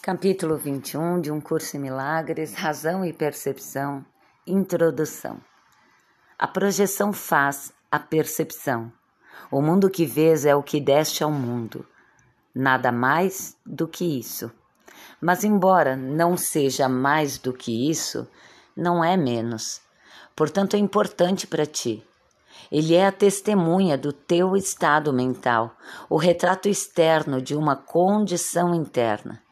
Capítulo 21 de Um Curso em Milagres, Razão e Percepção, Introdução. A projeção faz a percepção. O mundo que vês é o que deste ao mundo. Nada mais do que isso. Mas, embora não seja mais do que isso, não é menos. Portanto, é importante para ti. Ele é a testemunha do teu estado mental, o retrato externo de uma condição interna.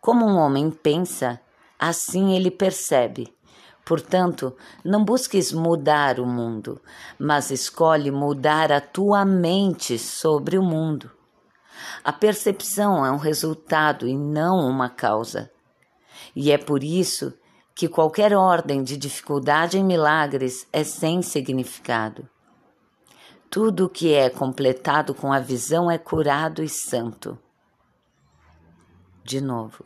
Como um homem pensa, assim ele percebe. Portanto, não busques mudar o mundo, mas escolhe mudar a tua mente sobre o mundo. A percepção é um resultado e não uma causa. E é por isso que qualquer ordem de dificuldade em milagres é sem significado. Tudo o que é completado com a visão é curado e santo. De novo,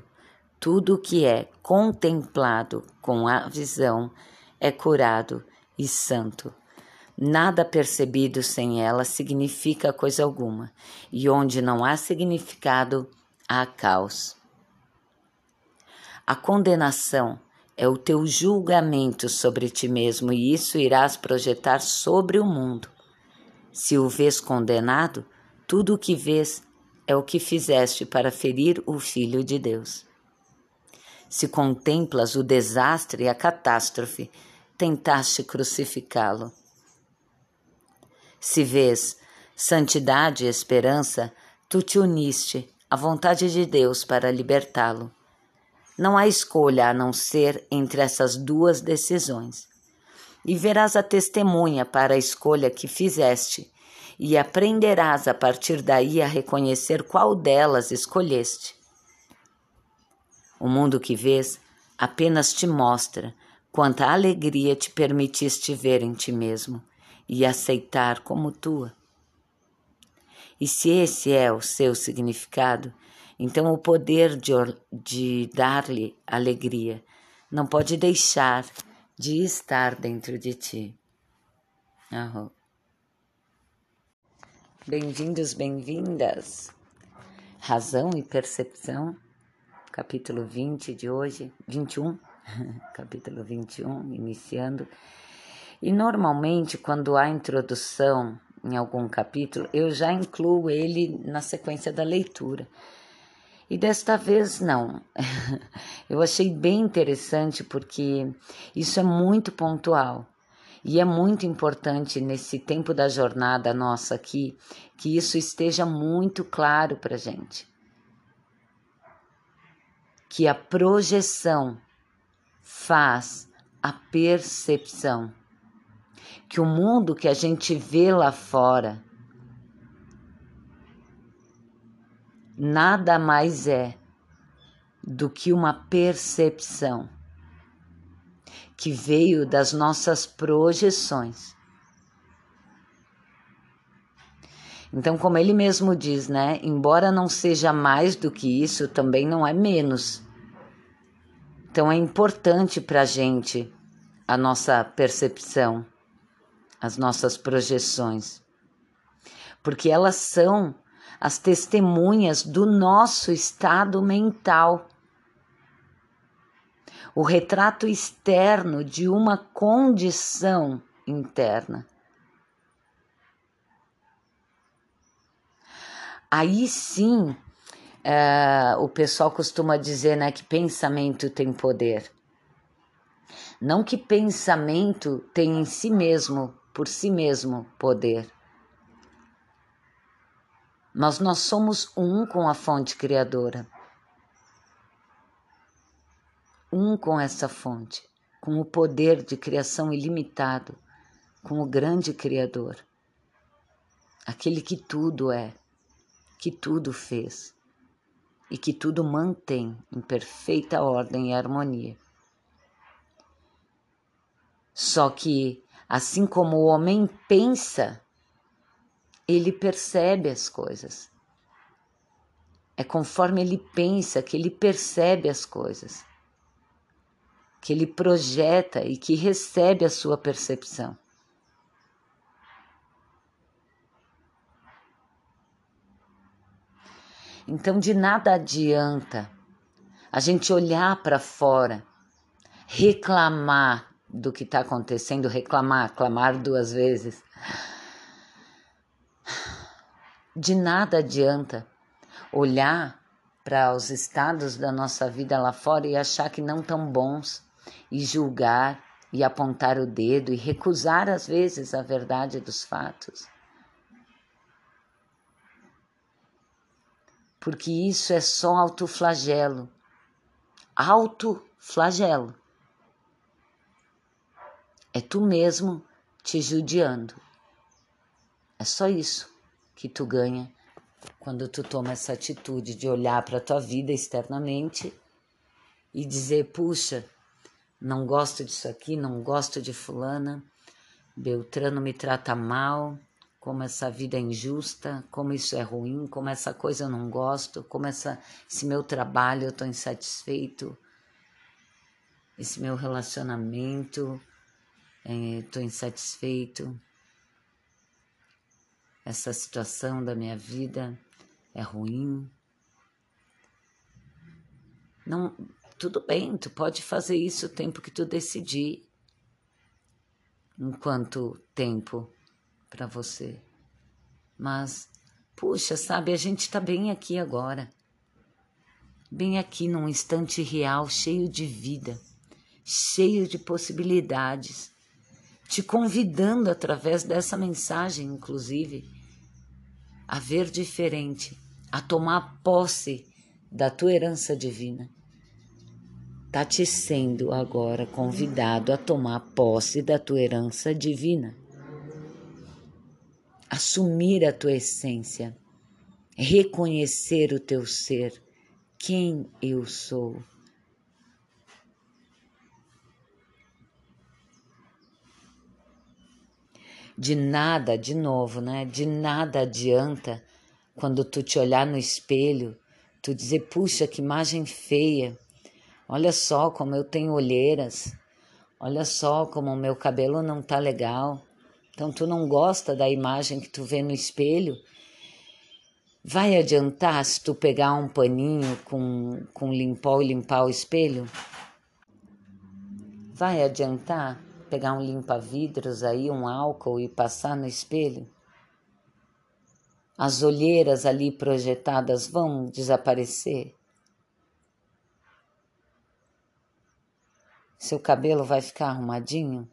tudo que é contemplado com a visão é curado e santo. Nada percebido sem ela significa coisa alguma, e onde não há significado, há caos. A condenação é o teu julgamento sobre ti mesmo, e isso irás projetar sobre o mundo. Se o vês condenado, tudo o que vês é o que fizeste para ferir o Filho de Deus. Se contemplas o desastre e a catástrofe, tentaste crucificá-lo. Se vês santidade e esperança, tu te uniste à vontade de Deus para libertá-lo. Não há escolha a não ser entre essas duas decisões. E verás a testemunha para a escolha que fizeste e aprenderás a partir daí a reconhecer qual delas escolheste. O mundo que vês apenas te mostra quanta alegria te permitiste ver em ti mesmo e aceitar como tua. E se esse é o seu significado, então o poder de, de dar-lhe alegria não pode deixar de estar dentro de ti. Aham. Bem-vindos, bem-vindas. Razão e percepção, capítulo 20 de hoje, 21, capítulo 21, iniciando. E normalmente, quando há introdução em algum capítulo, eu já incluo ele na sequência da leitura. E desta vez não. eu achei bem interessante porque isso é muito pontual. E é muito importante nesse tempo da jornada nossa aqui que isso esteja muito claro para gente. Que a projeção faz a percepção. Que o mundo que a gente vê lá fora nada mais é do que uma percepção que veio das nossas projeções. Então, como ele mesmo diz, né? Embora não seja mais do que isso, também não é menos. Então, é importante para a gente a nossa percepção, as nossas projeções, porque elas são as testemunhas do nosso estado mental o retrato externo de uma condição interna. Aí sim, uh, o pessoal costuma dizer né, que pensamento tem poder. Não que pensamento tem em si mesmo, por si mesmo, poder. Mas nós somos um com a fonte criadora um com essa fonte, com o poder de criação ilimitado, com o grande Criador, aquele que tudo é, que tudo fez e que tudo mantém em perfeita ordem e harmonia. Só que, assim como o homem pensa, ele percebe as coisas. É conforme ele pensa que ele percebe as coisas que ele projeta e que recebe a sua percepção. Então, de nada adianta a gente olhar para fora, reclamar do que está acontecendo, reclamar, clamar duas vezes, de nada adianta olhar para os estados da nossa vida lá fora e achar que não tão bons e julgar e apontar o dedo e recusar às vezes a verdade dos fatos. Porque isso é só autoflagelo. Autoflagelo. É tu mesmo te judiando. É só isso que tu ganha quando tu toma essa atitude de olhar para tua vida externamente e dizer, puxa, não gosto disso aqui, não gosto de fulana, Beltrano me trata mal, como essa vida é injusta, como isso é ruim, como essa coisa eu não gosto, como essa, esse meu trabalho eu estou insatisfeito, esse meu relacionamento estou é, insatisfeito, essa situação da minha vida é ruim. Não, tudo bem, tu pode fazer isso o tempo que tu decidir. Enquanto tempo para você. Mas, puxa, sabe, a gente está bem aqui agora. Bem aqui num instante real, cheio de vida, cheio de possibilidades, te convidando através dessa mensagem, inclusive, a ver diferente, a tomar posse da tua herança divina. Está te sendo agora convidado a tomar posse da tua herança divina. Assumir a tua essência, reconhecer o teu ser, quem eu sou. De nada, de novo, né? De nada adianta quando tu te olhar no espelho, tu dizer, puxa, que imagem feia. Olha só como eu tenho olheiras. Olha só como o meu cabelo não tá legal. Então tu não gosta da imagem que tu vê no espelho? Vai adiantar se tu pegar um paninho com, com limpol e limpar o espelho? Vai adiantar? pegar um limpa-vidros aí, um álcool e passar no espelho? As olheiras ali projetadas vão desaparecer? Seu cabelo vai ficar arrumadinho?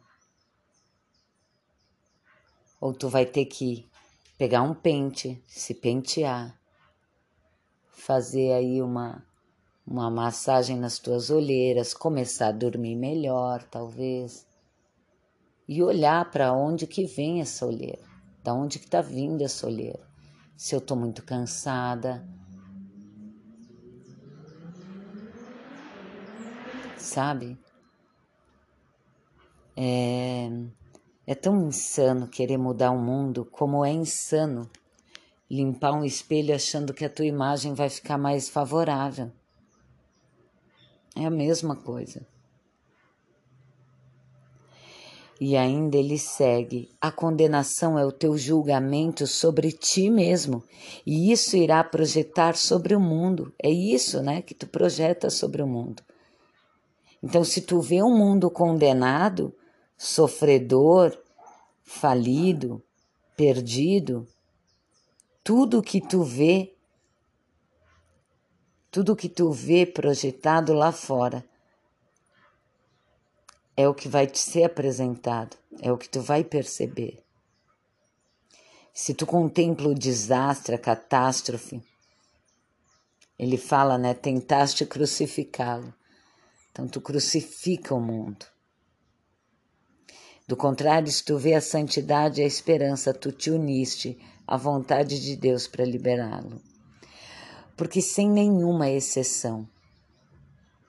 Ou tu vai ter que pegar um pente, se pentear, fazer aí uma uma massagem nas tuas olheiras, começar a dormir melhor, talvez e olhar para onde que vem essa olheira, da onde que está vindo essa olheira. Se eu estou muito cansada, sabe? É, é tão insano querer mudar o mundo como é insano limpar um espelho achando que a tua imagem vai ficar mais favorável. É a mesma coisa. E ainda ele segue: a condenação é o teu julgamento sobre ti mesmo, e isso irá projetar sobre o mundo. É isso, né, que tu projeta sobre o mundo. Então, se tu vê um mundo condenado, sofredor, falido, perdido, tudo que tu vê, tudo que tu vê projetado lá fora é o que vai te ser apresentado, é o que tu vai perceber. Se tu contempla o desastre, a catástrofe, ele fala, né? Tentaste crucificá-lo. Então tu crucifica o mundo. Do contrário, se tu vê a santidade e a esperança, tu te uniste à vontade de Deus para liberá-lo. Porque sem nenhuma exceção,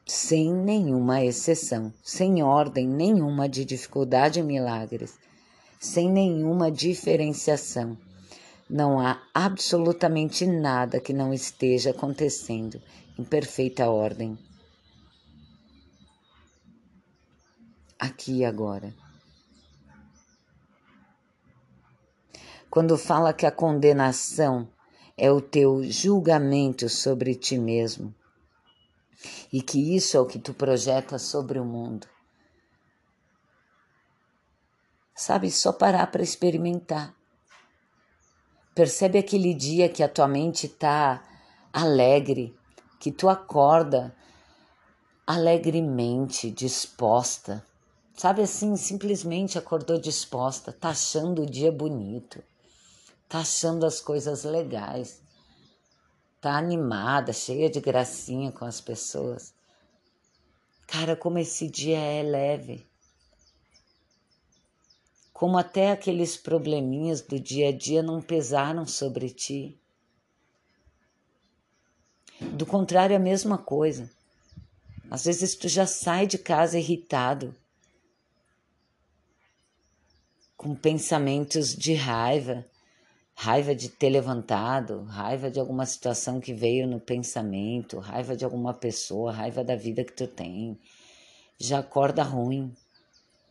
sem nenhuma exceção, sem ordem nenhuma de dificuldade e milagres, sem nenhuma diferenciação. Não há absolutamente nada que não esteja acontecendo em perfeita ordem. Aqui e agora. Quando fala que a condenação é o teu julgamento sobre ti mesmo, E que isso é o que tu projeta sobre o mundo. Sabe, só parar para experimentar. Percebe aquele dia que a tua mente tá alegre, que tu acorda alegremente, disposta. Sabe assim, simplesmente acordou disposta, tá achando o dia bonito, tá achando as coisas legais, tá animada, cheia de gracinha com as pessoas. Cara, como esse dia é leve como até aqueles probleminhas do dia a dia não pesaram sobre ti. Do contrário, a mesma coisa. Às vezes tu já sai de casa irritado, com pensamentos de raiva, raiva de ter levantado, raiva de alguma situação que veio no pensamento, raiva de alguma pessoa, raiva da vida que tu tem. Já acorda ruim.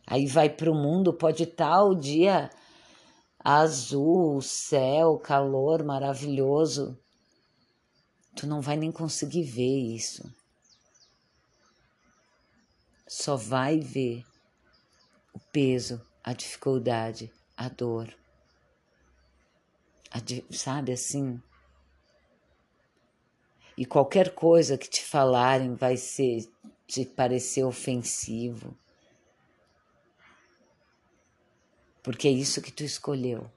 Aí vai para o mundo, pode estar o dia azul, céu, calor maravilhoso. Tu não vai nem conseguir ver isso. Só vai ver o peso, a dificuldade, a dor. Sabe assim? E qualquer coisa que te falarem vai ser te parecer ofensivo porque é isso que tu escolheu.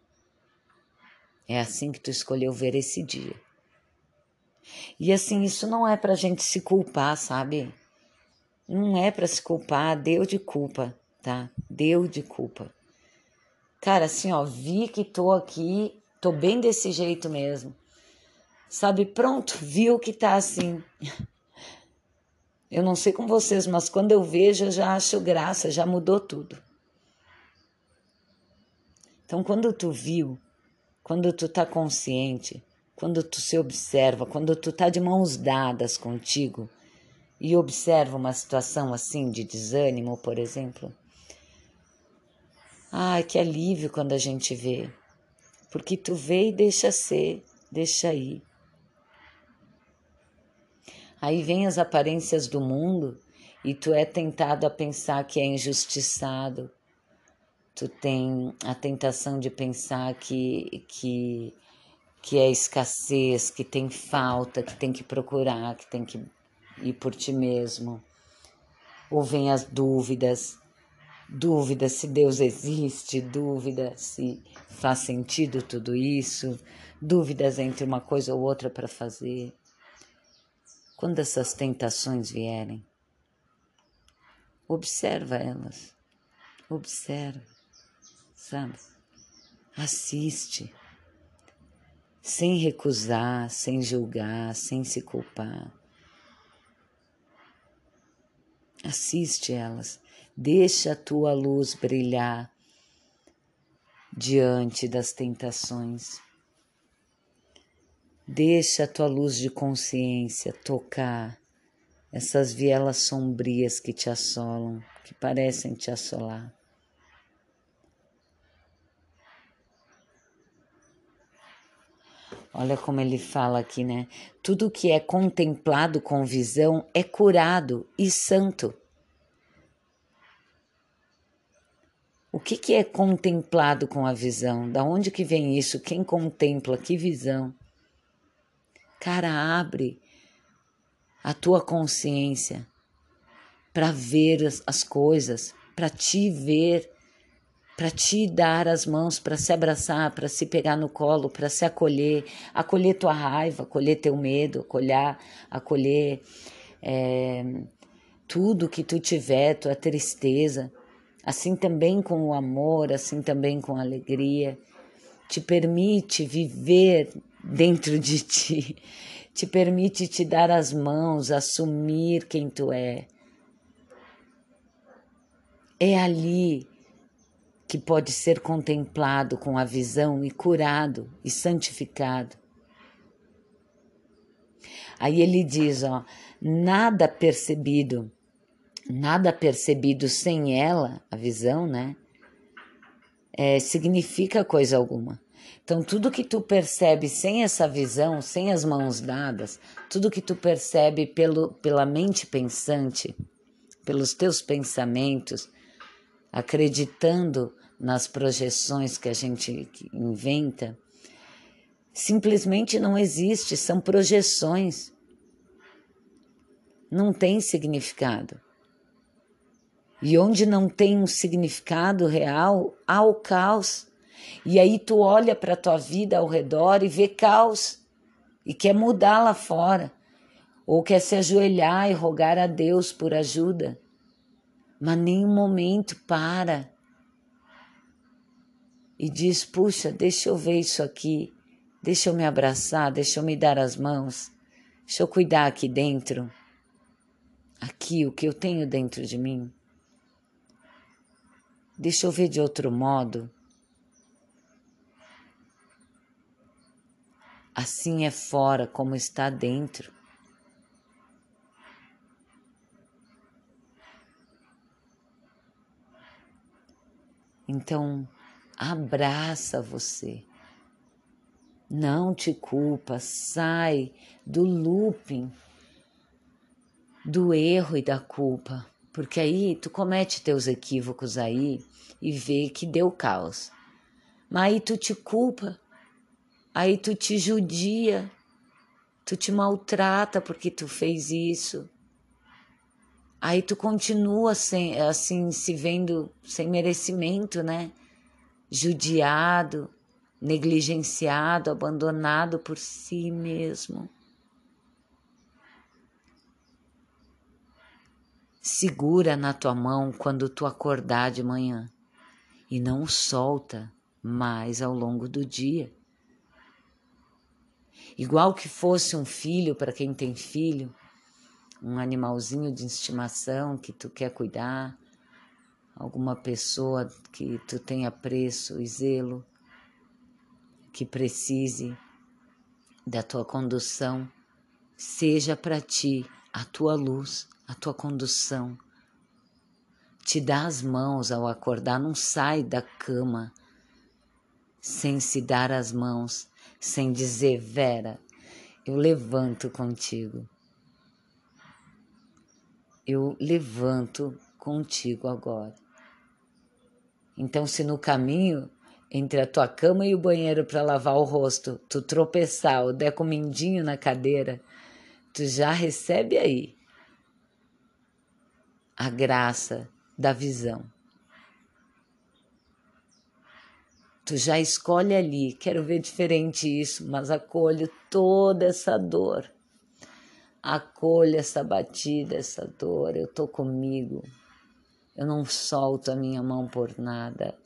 É assim que tu escolheu ver esse dia. E assim, isso não é pra gente se culpar, sabe? Não é para se culpar, deu de culpa, tá? Deu de culpa. Cara, assim, ó, vi que tô aqui, tô bem desse jeito mesmo. Sabe, pronto, viu que tá assim. Eu não sei com vocês, mas quando eu vejo, eu já acho graça, já mudou tudo. Então, quando tu viu, quando tu tá consciente, quando tu se observa, quando tu tá de mãos dadas contigo e observa uma situação assim de desânimo, por exemplo, ai, que alívio quando a gente vê. Porque tu vê e deixa ser, deixa ir. Aí vem as aparências do mundo e tu é tentado a pensar que é injustiçado, tu tem a tentação de pensar que, que, que é escassez, que tem falta, que tem que procurar, que tem que ir por ti mesmo. Ou vem as dúvidas, dúvida se Deus existe, dúvida se faz sentido tudo isso, dúvidas entre uma coisa ou outra para fazer. Quando essas tentações vierem, observa elas, observa sabe? Assiste, sem recusar, sem julgar, sem se culpar. Assiste elas, deixa a tua luz brilhar diante das tentações. Deixa a tua luz de consciência tocar essas vielas sombrias que te assolam, que parecem te assolar. Olha como ele fala aqui, né? Tudo que é contemplado com visão é curado e santo. O que, que é contemplado com a visão? Da onde que vem isso? Quem contempla? Que visão? Cara, abre a tua consciência para ver as, as coisas, para te ver para te dar as mãos, para se abraçar, para se pegar no colo, para se acolher, acolher tua raiva, acolher teu medo, acolher, acolher é, tudo que tu tiver, tua tristeza, assim também com o amor, assim também com a alegria, te permite viver dentro de ti, te permite te dar as mãos, assumir quem tu é. É ali que pode ser contemplado com a visão e curado e santificado. Aí ele diz, ó, nada percebido, nada percebido sem ela, a visão, né? É, significa coisa alguma. Então, tudo que tu percebe sem essa visão, sem as mãos dadas, tudo que tu percebe pelo, pela mente pensante, pelos teus pensamentos, acreditando nas projeções que a gente inventa, simplesmente não existe, são projeções. Não tem significado. E onde não tem um significado real, há o caos. E aí tu olha para a tua vida ao redor e vê caos e quer mudar lá fora, ou quer se ajoelhar e rogar a Deus por ajuda. Mas nenhum momento para e diz: Puxa, deixa eu ver isso aqui, deixa eu me abraçar, deixa eu me dar as mãos, deixa eu cuidar aqui dentro, aqui, o que eu tenho dentro de mim. Deixa eu ver de outro modo. Assim é fora como está dentro. Então, abraça você. Não te culpa, sai do looping do erro e da culpa, porque aí tu comete teus equívocos aí e vê que deu caos. Mas aí tu te culpa, aí tu te judia, tu te maltrata porque tu fez isso. Aí tu continua sem, assim se vendo sem merecimento, né? judiado, negligenciado, abandonado por si mesmo. Segura na tua mão quando tu acordar de manhã e não solta mais ao longo do dia. Igual que fosse um filho para quem tem filho, um animalzinho de estimação que tu quer cuidar, alguma pessoa que tu tenha preço e zelo, que precise da tua condução, seja para ti a tua luz, a tua condução. Te dá as mãos ao acordar, não sai da cama sem se dar as mãos, sem dizer, Vera, eu levanto contigo. Eu levanto contigo agora. Então, se no caminho entre a tua cama e o banheiro para lavar o rosto, tu tropeçar ou der com o mindinho na cadeira, tu já recebe aí a graça da visão. Tu já escolhe ali, quero ver diferente isso, mas acolho toda essa dor. Acolho essa batida, essa dor, eu tô comigo. Eu não solto a minha mão por nada.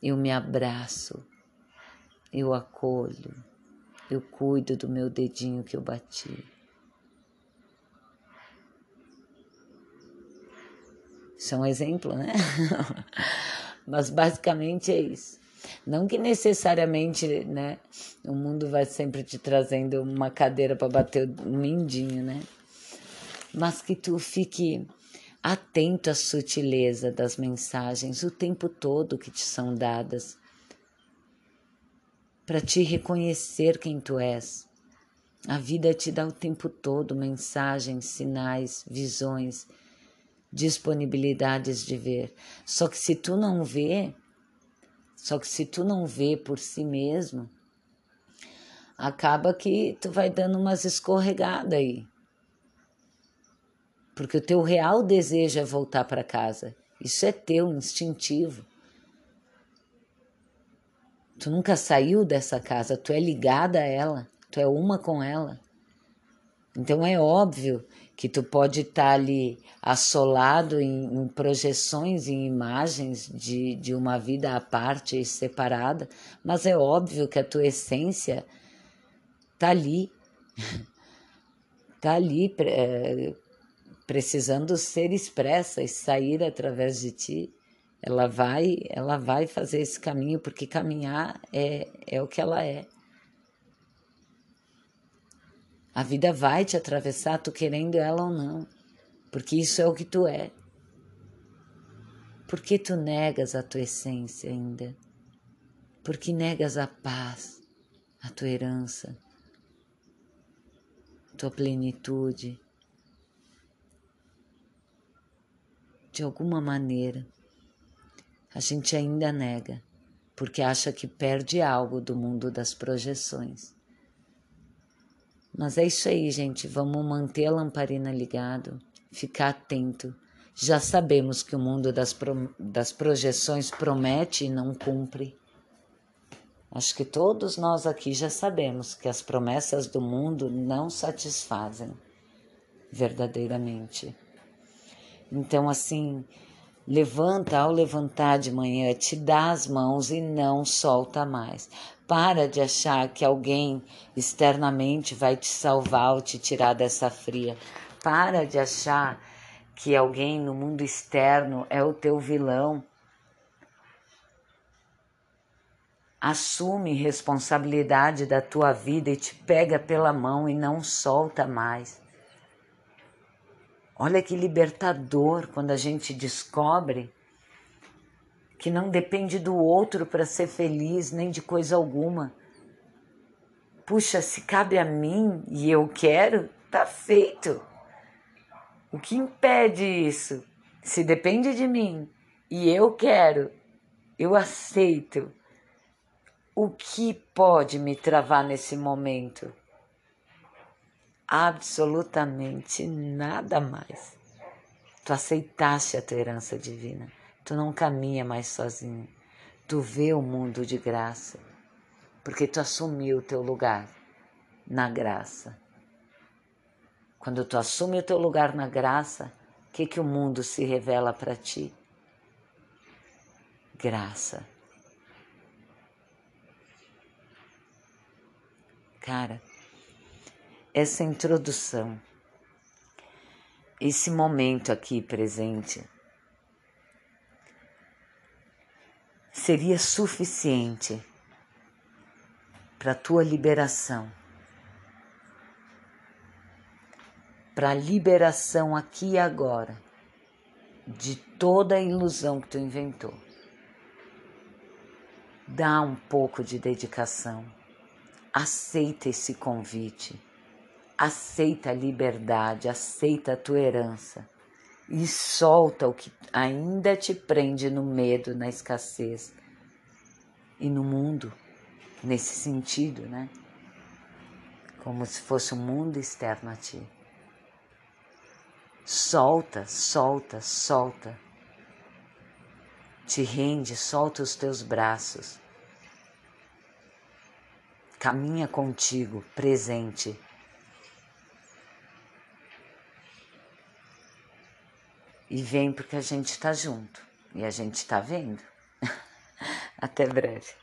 Eu me abraço, eu acolho, eu cuido do meu dedinho que eu bati. Isso é um exemplo, né? Mas basicamente é isso. Não que necessariamente, né, o mundo vai sempre te trazendo uma cadeira para bater um mindinho, né? Mas que tu fique atento à sutileza das mensagens o tempo todo que te são dadas, para te reconhecer quem tu és. A vida te dá o tempo todo mensagens, sinais, visões, disponibilidades de ver. Só que se tu não vê, só que se tu não vê por si mesmo, acaba que tu vai dando umas escorregadas aí porque o teu real desejo é voltar para casa. Isso é teu, instintivo. Tu nunca saiu dessa casa, tu é ligada a ela, tu é uma com ela. Então é óbvio que tu pode estar tá ali assolado em, em, projeções, em imagens de, de uma vida à parte e separada, mas é óbvio que a tua essência tá ali, tá ali é, precisando ser expressa e sair através de ti, ela vai, ela vai fazer esse caminho porque caminhar é é o que ela é. A vida vai te atravessar, tu querendo ela ou não, porque isso é o que tu é. Por que tu negas a tua essência ainda? Porque negas a paz, a tua herança, tua plenitude. De alguma maneira, a gente ainda nega, porque acha que perde algo do mundo das projeções. Mas é isso aí, gente. Vamos manter a lamparina ligado, ficar atento. Já sabemos que o mundo das, pro, das projeções promete e não cumpre. Acho que todos nós aqui já sabemos que as promessas do mundo não satisfazem verdadeiramente. Então, assim, levanta ao levantar de manhã, te dá as mãos e não solta mais. Para de achar que alguém externamente vai te salvar ou te tirar dessa fria. Para de achar que alguém no mundo externo é o teu vilão. Assume responsabilidade da tua vida e te pega pela mão e não solta mais. Olha que libertador quando a gente descobre que não depende do outro para ser feliz, nem de coisa alguma. Puxa, se cabe a mim e eu quero, tá feito. O que impede isso? Se depende de mim e eu quero, eu aceito. O que pode me travar nesse momento? Absolutamente nada mais. Tu aceitaste a tua herança divina. Tu não caminha mais sozinho. Tu vê o mundo de graça, porque tu assumiu o teu lugar na graça. Quando tu assume o teu lugar na graça, o que, que o mundo se revela para ti? Graça. Cara, essa introdução, esse momento aqui presente, seria suficiente para a tua liberação, para a liberação aqui e agora de toda a ilusão que tu inventou. Dá um pouco de dedicação, aceita esse convite, aceita a liberdade, aceita a tua herança e solta o que ainda te prende no medo, na escassez e no mundo, nesse sentido, né? Como se fosse um mundo externo a ti. Solta, solta, solta. Te rende, solta os teus braços. Caminha contigo, presente E vem porque a gente está junto e a gente está vendo. Até breve.